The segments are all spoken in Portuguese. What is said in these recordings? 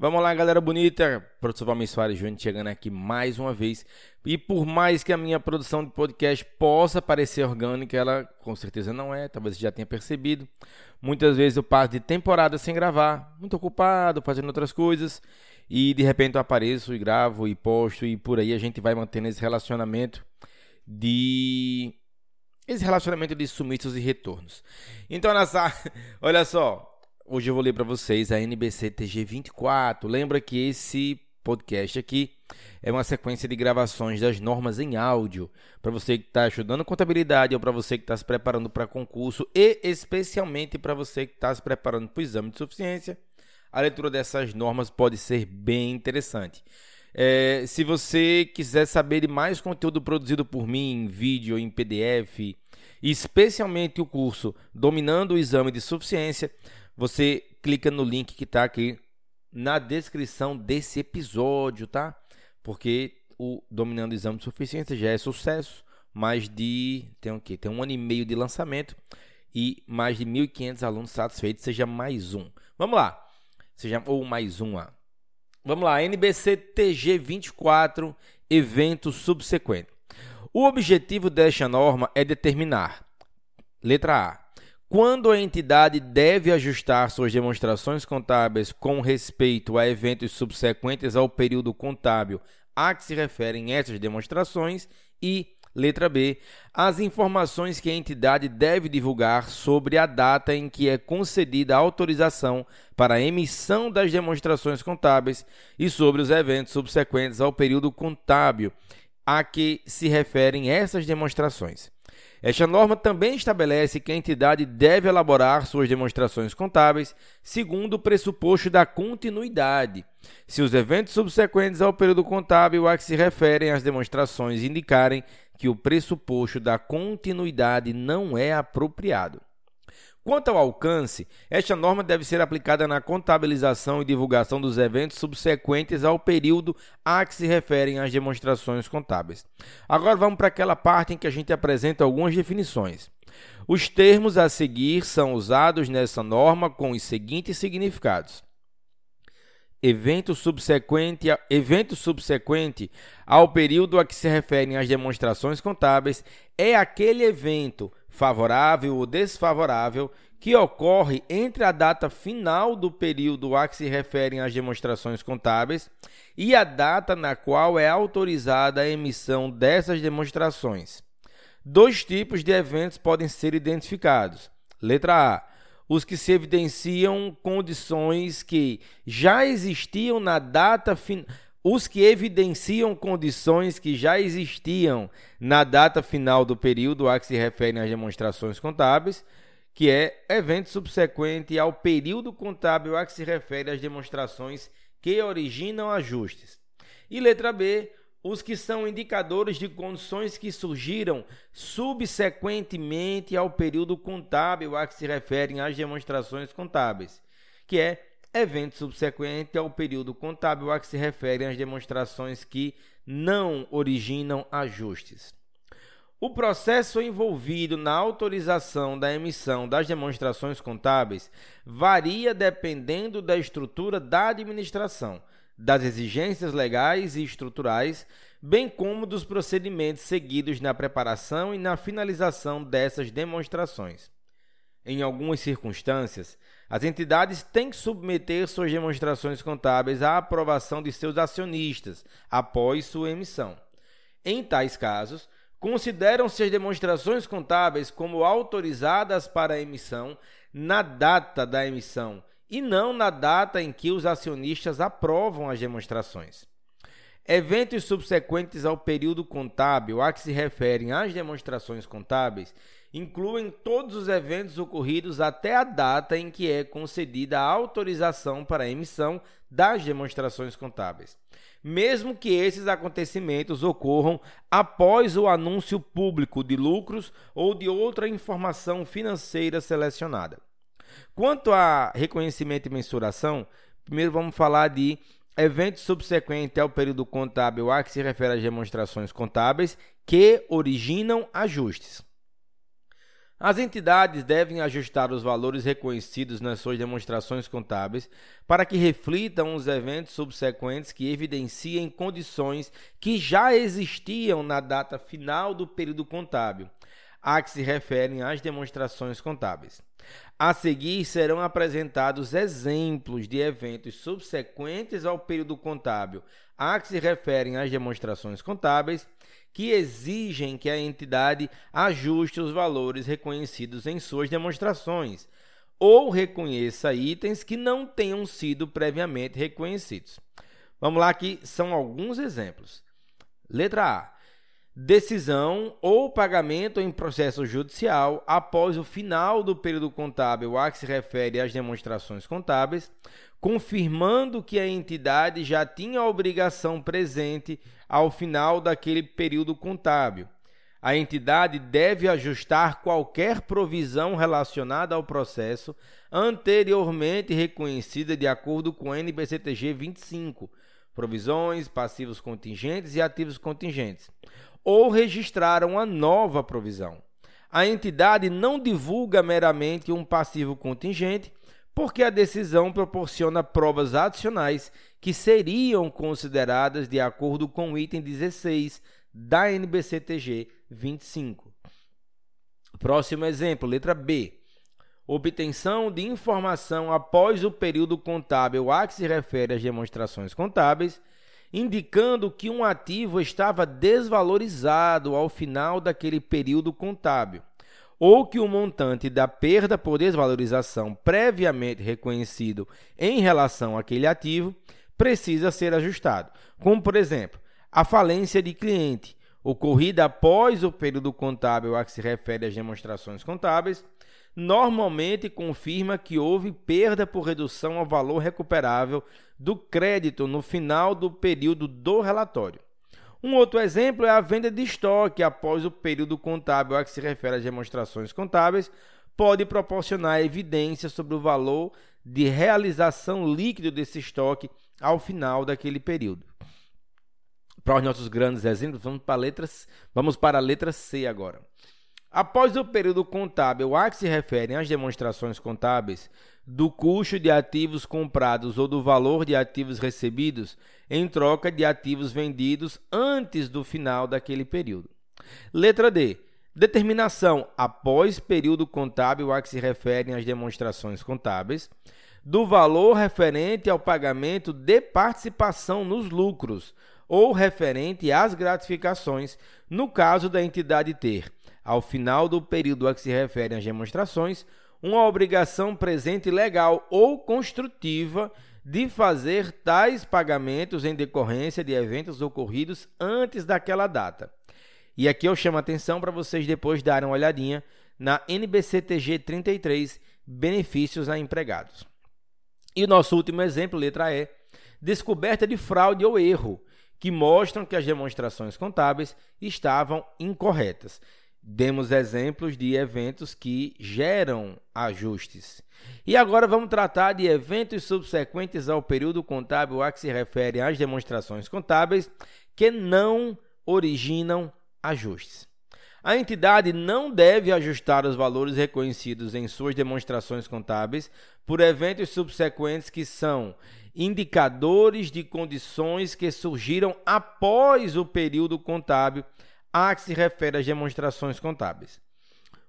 Vamos lá, galera bonita. Professor Valmir Soares Júnior chegando aqui mais uma vez. E por mais que a minha produção de podcast possa parecer orgânica, ela com certeza não é, talvez você já tenha percebido. Muitas vezes eu passo de temporada sem gravar, muito ocupado, fazendo outras coisas, e de repente eu apareço e gravo e posto, e por aí a gente vai mantendo esse relacionamento de. Esse relacionamento de sumiços e retornos. Então, nessa... olha só, Hoje eu vou ler para vocês a NBC TG 24. Lembra que esse podcast aqui é uma sequência de gravações das normas em áudio para você que está estudando contabilidade ou para você que está se preparando para concurso e especialmente para você que está se preparando para o exame de suficiência. A leitura dessas normas pode ser bem interessante. É, se você quiser saber de mais conteúdo produzido por mim em vídeo, em PDF, especialmente o curso Dominando o Exame de Suficiência, você clica no link que está aqui na descrição desse episódio, tá? Porque o Dominando o Exame de Suficiência já é sucesso, mais de tem o quê? Tem um ano e meio de lançamento e mais de 1.500 alunos satisfeitos, seja mais um. Vamos lá. Seja ou mais uma. Vamos lá, NBC TG 24, evento subsequente. O objetivo desta norma é determinar letra A quando a entidade deve ajustar suas demonstrações contábeis com respeito a eventos subsequentes ao período contábil a que se referem essas demonstrações e Letra B. As informações que a entidade deve divulgar sobre a data em que é concedida a autorização para a emissão das demonstrações contábeis e sobre os eventos subsequentes ao período contábil a que se referem essas demonstrações. Esta norma também estabelece que a entidade deve elaborar suas demonstrações contábeis segundo o pressuposto da continuidade. Se os eventos subsequentes ao período contábil a que se referem as demonstrações indicarem que o pressuposto da continuidade não é apropriado. Quanto ao alcance, esta norma deve ser aplicada na contabilização e divulgação dos eventos subsequentes ao período a que se referem as demonstrações contábeis. Agora vamos para aquela parte em que a gente apresenta algumas definições. Os termos a seguir são usados nessa norma com os seguintes significados: evento subsequente, evento subsequente ao período a que se referem as demonstrações contábeis é aquele evento favorável ou desfavorável que ocorre entre a data final do período a que se referem as demonstrações contábeis e a data na qual é autorizada a emissão dessas demonstrações. Dois tipos de eventos podem ser identificados. Letra A: os que se evidenciam condições que já existiam na data final os que evidenciam condições que já existiam na data final do período a que se referem as demonstrações contábeis, que é evento subsequente ao período contábil a que se refere as demonstrações que originam ajustes. E letra B, os que são indicadores de condições que surgiram subsequentemente ao período contábil a que se referem as demonstrações contábeis, que é evento subsequente ao período contábil a que se referem as demonstrações que não originam ajustes. O processo envolvido na autorização da emissão das demonstrações contábeis varia dependendo da estrutura da administração, das exigências legais e estruturais, bem como dos procedimentos seguidos na preparação e na finalização dessas demonstrações. Em algumas circunstâncias, as entidades têm que submeter suas demonstrações contábeis à aprovação de seus acionistas após sua emissão. Em tais casos, consideram-se as demonstrações contábeis como autorizadas para emissão na data da emissão e não na data em que os acionistas aprovam as demonstrações. Eventos subsequentes ao período contábil a que se referem as demonstrações contábeis incluem todos os eventos ocorridos até a data em que é concedida a autorização para a emissão das demonstrações contábeis, mesmo que esses acontecimentos ocorram após o anúncio público de lucros ou de outra informação financeira selecionada. Quanto a reconhecimento e mensuração, primeiro vamos falar de evento subsequente ao período contábil a que se refere às demonstrações contábeis que originam ajustes. As entidades devem ajustar os valores reconhecidos nas suas demonstrações contábeis para que reflitam os eventos subsequentes que evidenciem condições que já existiam na data final do período contábil, a que se referem as demonstrações contábeis. A seguir serão apresentados exemplos de eventos subsequentes ao período contábil, a que se referem as demonstrações contábeis que exigem que a entidade ajuste os valores reconhecidos em suas demonstrações ou reconheça itens que não tenham sido previamente reconhecidos. Vamos lá, aqui são alguns exemplos. Letra A. Decisão ou pagamento em processo judicial após o final do período contábil a que se refere às demonstrações contábeis, confirmando que a entidade já tinha a obrigação presente ao final daquele período contábil. A entidade deve ajustar qualquer provisão relacionada ao processo anteriormente reconhecida de acordo com a NBCTG 25, provisões, passivos contingentes e ativos contingentes, ou registrar uma nova provisão. A entidade não divulga meramente um passivo contingente, porque a decisão proporciona provas adicionais que seriam consideradas de acordo com o item 16 da NBCTG 25. Próximo exemplo, letra B. Obtenção de informação após o período contábil a que se refere as demonstrações contábeis, indicando que um ativo estava desvalorizado ao final daquele período contábil ou que o montante da perda por desvalorização previamente reconhecido em relação àquele ativo precisa ser ajustado, como por exemplo, a falência de cliente ocorrida após o período contábil a que se refere as demonstrações contábeis, normalmente confirma que houve perda por redução ao valor recuperável do crédito no final do período do relatório. Um outro exemplo é a venda de estoque após o período contábil a que se refere às demonstrações contábeis, pode proporcionar evidência sobre o valor de realização líquido desse estoque ao final daquele período. Para os nossos grandes exemplos, vamos para, letras, vamos para a letra C agora. Após o período contábil a que se referem as demonstrações contábeis do custo de ativos comprados ou do valor de ativos recebidos em troca de ativos vendidos antes do final daquele período. Letra D. Determinação após período contábil a que se referem as demonstrações contábeis do valor referente ao pagamento de participação nos lucros ou referente às gratificações, no caso da entidade ter ao final do período a que se referem as demonstrações, uma obrigação presente legal ou construtiva de fazer tais pagamentos em decorrência de eventos ocorridos antes daquela data. E aqui eu chamo a atenção para vocês depois darem uma olhadinha na NBCTG 33, benefícios a empregados. E o nosso último exemplo, letra E, descoberta de fraude ou erro, que mostram que as demonstrações contábeis estavam incorretas. Demos exemplos de eventos que geram ajustes. E agora vamos tratar de eventos subsequentes ao período contábil a que se refere às demonstrações contábeis que não originam ajustes. A entidade não deve ajustar os valores reconhecidos em suas demonstrações contábeis por eventos subsequentes que são indicadores de condições que surgiram após o período contábil a que se refere às demonstrações contábeis.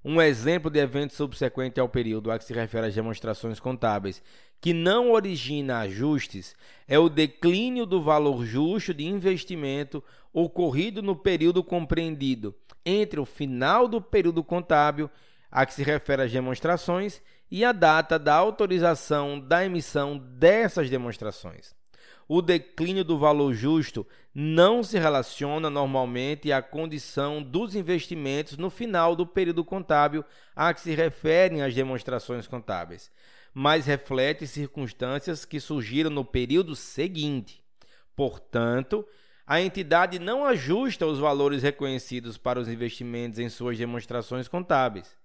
Um exemplo de evento subsequente ao período a que se refere às demonstrações contábeis que não origina ajustes é o declínio do valor justo de investimento ocorrido no período compreendido entre o final do período contábil a que se refere às demonstrações e a data da autorização da emissão dessas demonstrações o declínio do valor justo não se relaciona normalmente à condição dos investimentos no final do período contábil a que se referem as demonstrações contábeis, mas reflete circunstâncias que surgiram no período seguinte. Portanto, a entidade não ajusta os valores reconhecidos para os investimentos em suas demonstrações contábeis.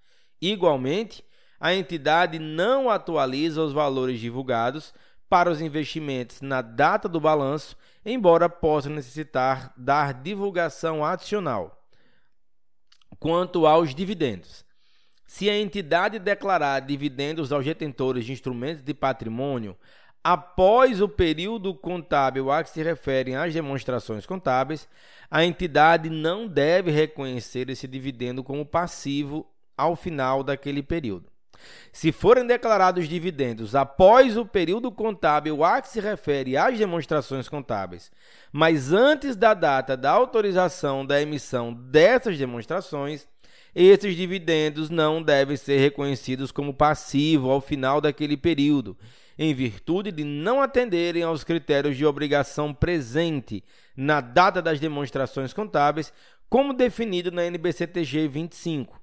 Igualmente, a entidade não atualiza os valores divulgados para os investimentos na data do balanço, embora possa necessitar dar divulgação adicional. Quanto aos dividendos, se a entidade declarar dividendos aos detentores de instrumentos de patrimônio após o período contábil a que se referem as demonstrações contábeis, a entidade não deve reconhecer esse dividendo como passivo ao final daquele período. Se forem declarados dividendos após o período contábil a que se refere às demonstrações contábeis, mas antes da data da autorização da emissão dessas demonstrações, esses dividendos não devem ser reconhecidos como passivo ao final daquele período em virtude de não atenderem aos critérios de obrigação presente na data das demonstrações contábeis, como definido na NBCTG 25.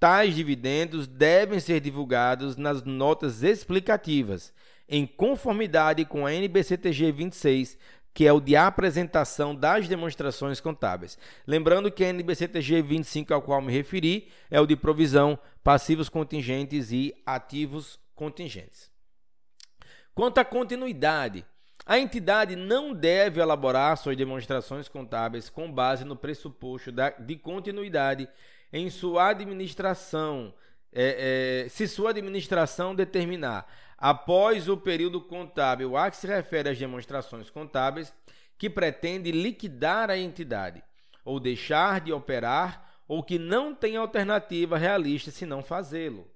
Tais dividendos devem ser divulgados nas notas explicativas, em conformidade com a NBCTG 26, que é o de apresentação das demonstrações contábeis. Lembrando que a NBCTG 25 ao qual me referi é o de provisão, passivos contingentes e ativos contingentes. Quanto à continuidade, a entidade não deve elaborar suas demonstrações contábeis com base no pressuposto de continuidade em sua administração, é, é, se sua administração determinar, após o período contábil a que se refere às demonstrações contábeis, que pretende liquidar a entidade, ou deixar de operar, ou que não tem alternativa realista se não fazê-lo.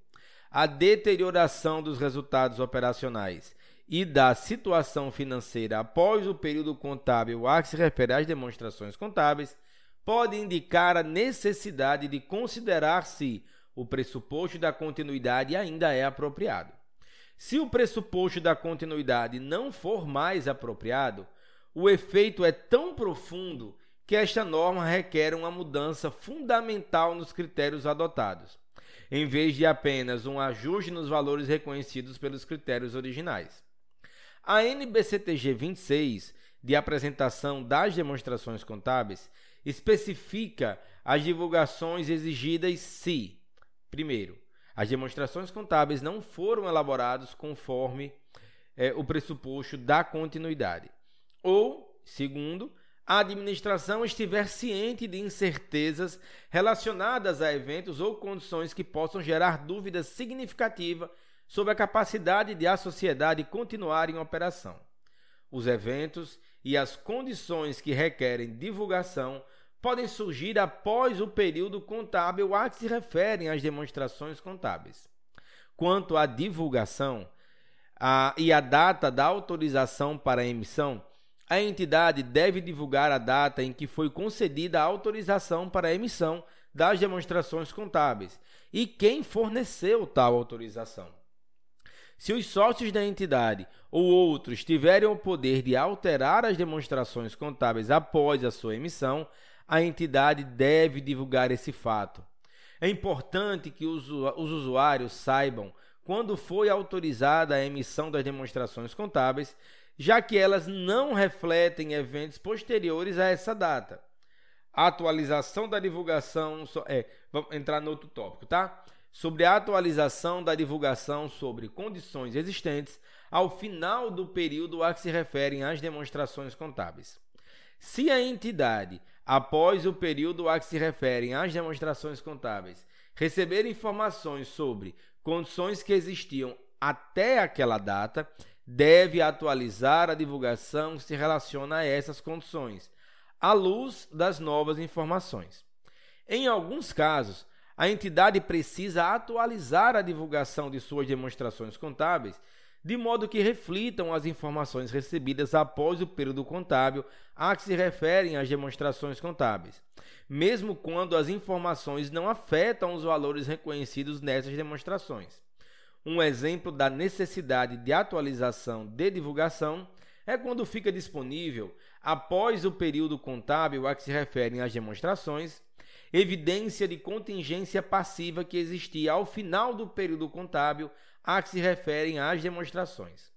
A deterioração dos resultados operacionais e da situação financeira após o período contábil a que se refere às demonstrações contábeis, pode indicar a necessidade de considerar se o pressuposto da continuidade ainda é apropriado. Se o pressuposto da continuidade não for mais apropriado, o efeito é tão profundo que esta norma requer uma mudança fundamental nos critérios adotados, em vez de apenas um ajuste nos valores reconhecidos pelos critérios originais. A NBCTG 26, de apresentação das demonstrações contábeis, especifica as divulgações exigidas se, primeiro, as demonstrações contábeis não foram elaboradas conforme é, o pressuposto da continuidade, ou, segundo, a administração estiver ciente de incertezas relacionadas a eventos ou condições que possam gerar dúvida significativa sobre a capacidade de a sociedade continuar em operação. Os eventos e as condições que requerem divulgação podem surgir após o período contábil a que se referem as demonstrações contábeis. Quanto à divulgação a, e a data da autorização para emissão, a entidade deve divulgar a data em que foi concedida a autorização para emissão das demonstrações contábeis e quem forneceu tal autorização. Se os sócios da entidade ou outros tiverem o poder de alterar as demonstrações contábeis após a sua emissão, a entidade deve divulgar esse fato. É importante que os, usuários saibam quando foi autorizada a emissão das demonstrações contábeis, já que elas não refletem eventos posteriores a essa data. A atualização da divulgação. É, vamos entrar no outro tópico, tá? sobre a atualização da divulgação sobre condições existentes ao final do período a que se referem as demonstrações contábeis. Se a entidade, após o período a que se referem as demonstrações contábeis, receber informações sobre condições que existiam até aquela data, deve atualizar a divulgação que se relaciona a essas condições, à luz das novas informações. Em alguns casos, a entidade precisa atualizar a divulgação de suas demonstrações contábeis de modo que reflitam as informações recebidas após o período contábil a que se referem as demonstrações contábeis, mesmo quando as informações não afetam os valores reconhecidos nessas demonstrações. Um exemplo da necessidade de atualização de divulgação é quando fica disponível, após o período contábil a que se referem as demonstrações, evidência de contingência passiva que existia ao final do período contábil a que se referem as demonstrações.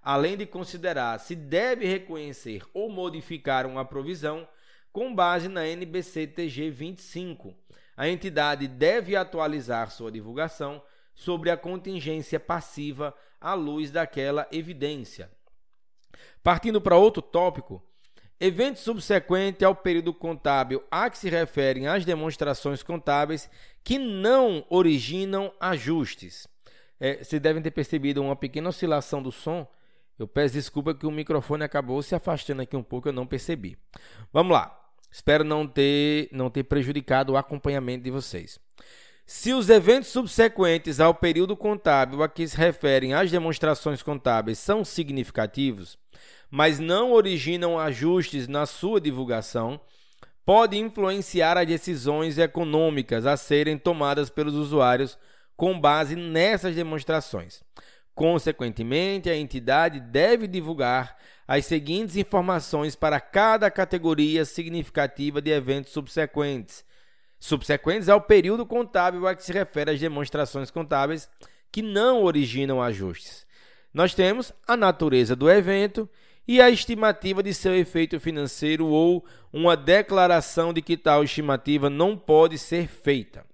Além de considerar se deve reconhecer ou modificar uma provisão com base na NBC-TG 25, a entidade deve atualizar sua divulgação sobre a contingência passiva à luz daquela evidência. Partindo para outro tópico, Evento subsequente ao período contábil a que se referem as demonstrações contábeis que não originam ajustes. É, vocês devem ter percebido uma pequena oscilação do som. Eu peço desculpa que o microfone acabou se afastando aqui um pouco, eu não percebi. Vamos lá. Espero não ter, não ter prejudicado o acompanhamento de vocês. Se os eventos subsequentes ao período contábil a que se referem as demonstrações contábeis são significativos, mas não originam ajustes na sua divulgação, pode influenciar as decisões econômicas a serem tomadas pelos usuários com base nessas demonstrações. Consequentemente, a entidade deve divulgar as seguintes informações para cada categoria significativa de eventos subsequentes, subsequentes ao período contábil a que se refere as demonstrações contábeis que não originam ajustes. Nós temos a natureza do evento e a estimativa de seu efeito financeiro ou uma declaração de que tal estimativa não pode ser feita.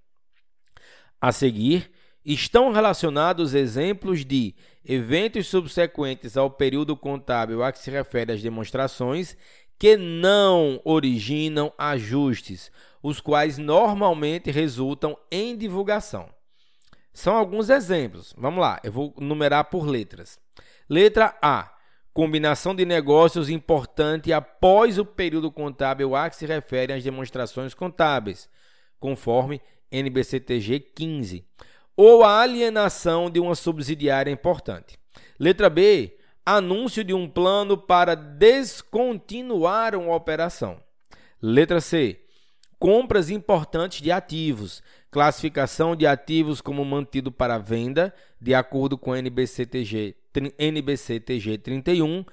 A seguir, estão relacionados exemplos de eventos subsequentes ao período contábil a que se refere as demonstrações que não originam ajustes, os quais normalmente resultam em divulgação. São alguns exemplos. Vamos lá, eu vou numerar por letras. Letra A combinação de negócios importante após o período contábil a que se referem as demonstrações contábeis, conforme NBCTG 15, ou a alienação de uma subsidiária importante. Letra B, anúncio de um plano para descontinuar uma operação. Letra C, compras importantes de ativos, classificação de ativos como mantido para venda, de acordo com NBCTG 31,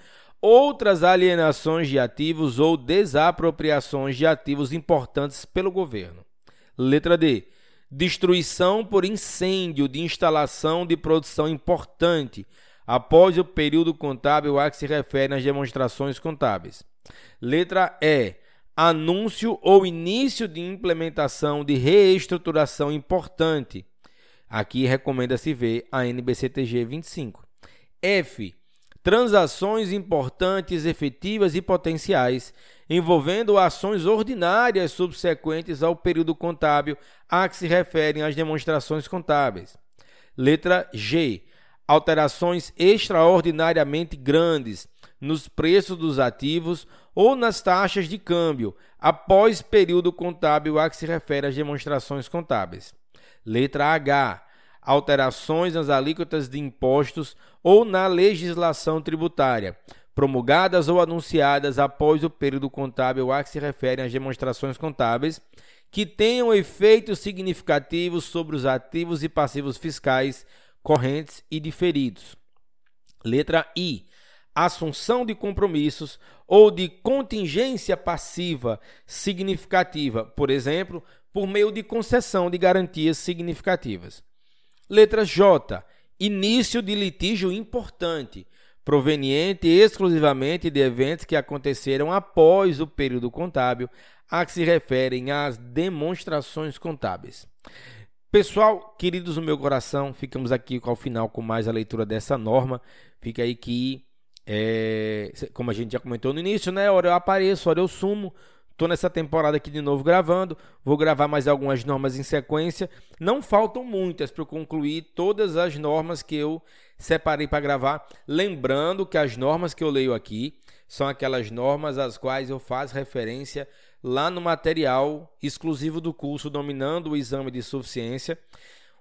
outras alienações de ativos ou desapropriações de ativos importantes pelo governo. Letra D. Destruição por incêndio de instalação de produção importante após o período contábil a que se refere as demonstrações contábeis. Letra E. Anúncio ou início de implementação de reestruturação importante. Aqui recomenda-se ver a NBCTG 25. F. Transações importantes, efetivas e potenciais, envolvendo ações ordinárias subsequentes ao período contábil a que se referem as demonstrações contábeis. Letra G. Alterações extraordinariamente grandes nos preços dos ativos ou nas taxas de câmbio após período contábil a que se refere as demonstrações contábeis. Letra H alterações nas alíquotas de impostos ou na legislação tributária, promulgadas ou anunciadas após o período contábil a que se referem as demonstrações contábeis, que tenham efeitos significativos sobre os ativos e passivos fiscais correntes e diferidos. Letra I. Assunção de compromissos ou de contingência passiva significativa, por exemplo, por meio de concessão de garantias significativas. Letra J. Início de litígio importante, proveniente exclusivamente de eventos que aconteceram após o período contábil a que se referem as demonstrações contábeis. Pessoal, queridos do meu coração, ficamos aqui ao final com mais a leitura dessa norma. Fica aí que, é, como a gente já comentou no início, né? Hora eu apareço, hora eu sumo. Estou nessa temporada aqui de novo gravando. Vou gravar mais algumas normas em sequência. Não faltam muitas para concluir todas as normas que eu separei para gravar. Lembrando que as normas que eu leio aqui são aquelas normas às quais eu faço referência lá no material exclusivo do curso Dominando o Exame de Suficiência.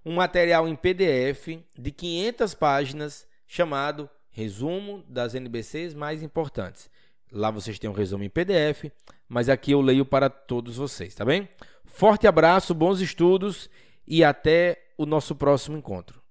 Um material em PDF de 500 páginas chamado Resumo das NBCs mais importantes. Lá vocês têm um resumo em PDF, mas aqui eu leio para todos vocês, tá bem? Forte abraço, bons estudos e até o nosso próximo encontro.